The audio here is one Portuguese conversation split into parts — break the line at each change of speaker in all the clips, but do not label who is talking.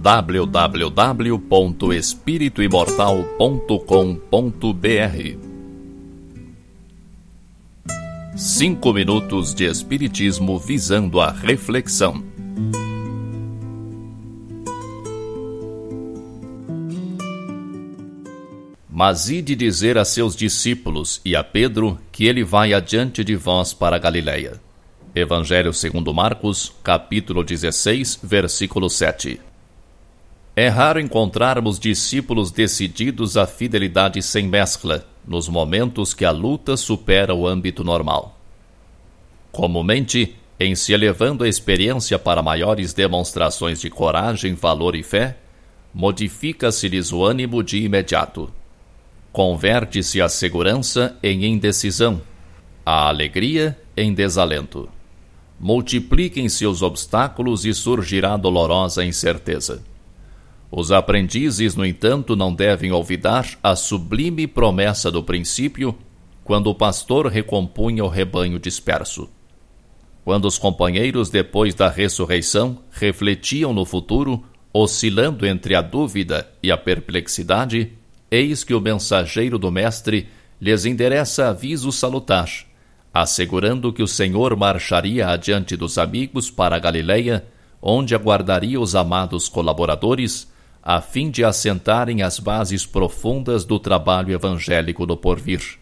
www.espirituimortal.com.br Cinco minutos de Espiritismo visando a reflexão. Mas ide dizer a seus discípulos e a Pedro que ele vai adiante de vós para Galiléia. Evangelho segundo Marcos, capítulo 16, versículo 7. É raro encontrarmos discípulos decididos à fidelidade sem mescla, nos momentos que a luta supera o âmbito normal. Comumente, em se elevando a experiência para maiores demonstrações de coragem, valor e fé, modifica-se-lhes o ânimo de imediato. Converte-se a segurança em indecisão, a alegria em desalento multipliquem-se os obstáculos e surgirá dolorosa incerteza. Os aprendizes, no entanto, não devem olvidar a sublime promessa do princípio, quando o pastor recompunha o rebanho disperso. Quando os companheiros, depois da ressurreição, refletiam no futuro, oscilando entre a dúvida e a perplexidade, eis que o mensageiro do Mestre lhes endereça aviso salutar assegurando que o Senhor marcharia adiante dos amigos para a Galiléia, onde aguardaria os amados colaboradores, a fim de assentarem as bases profundas do trabalho evangélico no porvir.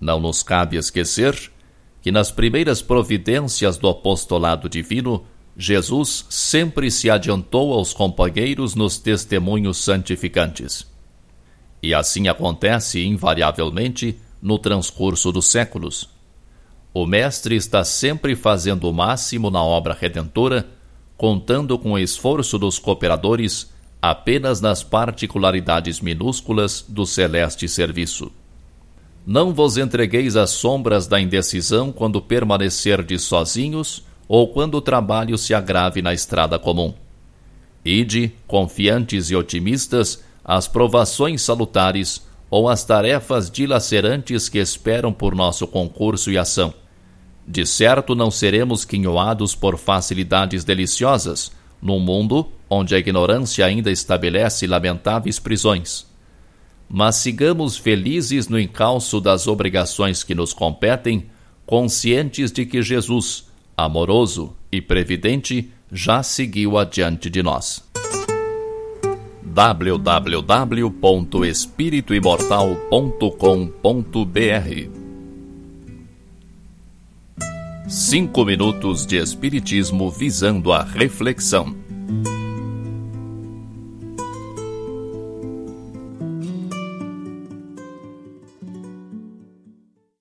Não nos cabe esquecer que nas primeiras providências do apostolado divino, Jesus sempre se adiantou aos companheiros nos testemunhos santificantes. E assim acontece invariavelmente no transcurso dos séculos o Mestre está sempre fazendo o máximo na obra redentora, contando com o esforço dos cooperadores apenas nas particularidades minúsculas do celeste serviço. Não vos entregueis às sombras da indecisão quando permanecerdes sozinhos ou quando o trabalho se agrave na estrada comum. Ide, confiantes e otimistas, às provações salutares ou às tarefas dilacerantes que esperam por nosso concurso e ação. De certo não seremos quinhoados por facilidades deliciosas, num mundo onde a ignorância ainda estabelece lamentáveis prisões. Mas sigamos felizes no encalço das obrigações que nos competem, conscientes de que Jesus, amoroso e previdente, já seguiu adiante de nós. www.espirituimortal.com.br Cinco minutos de Espiritismo visando a reflexão.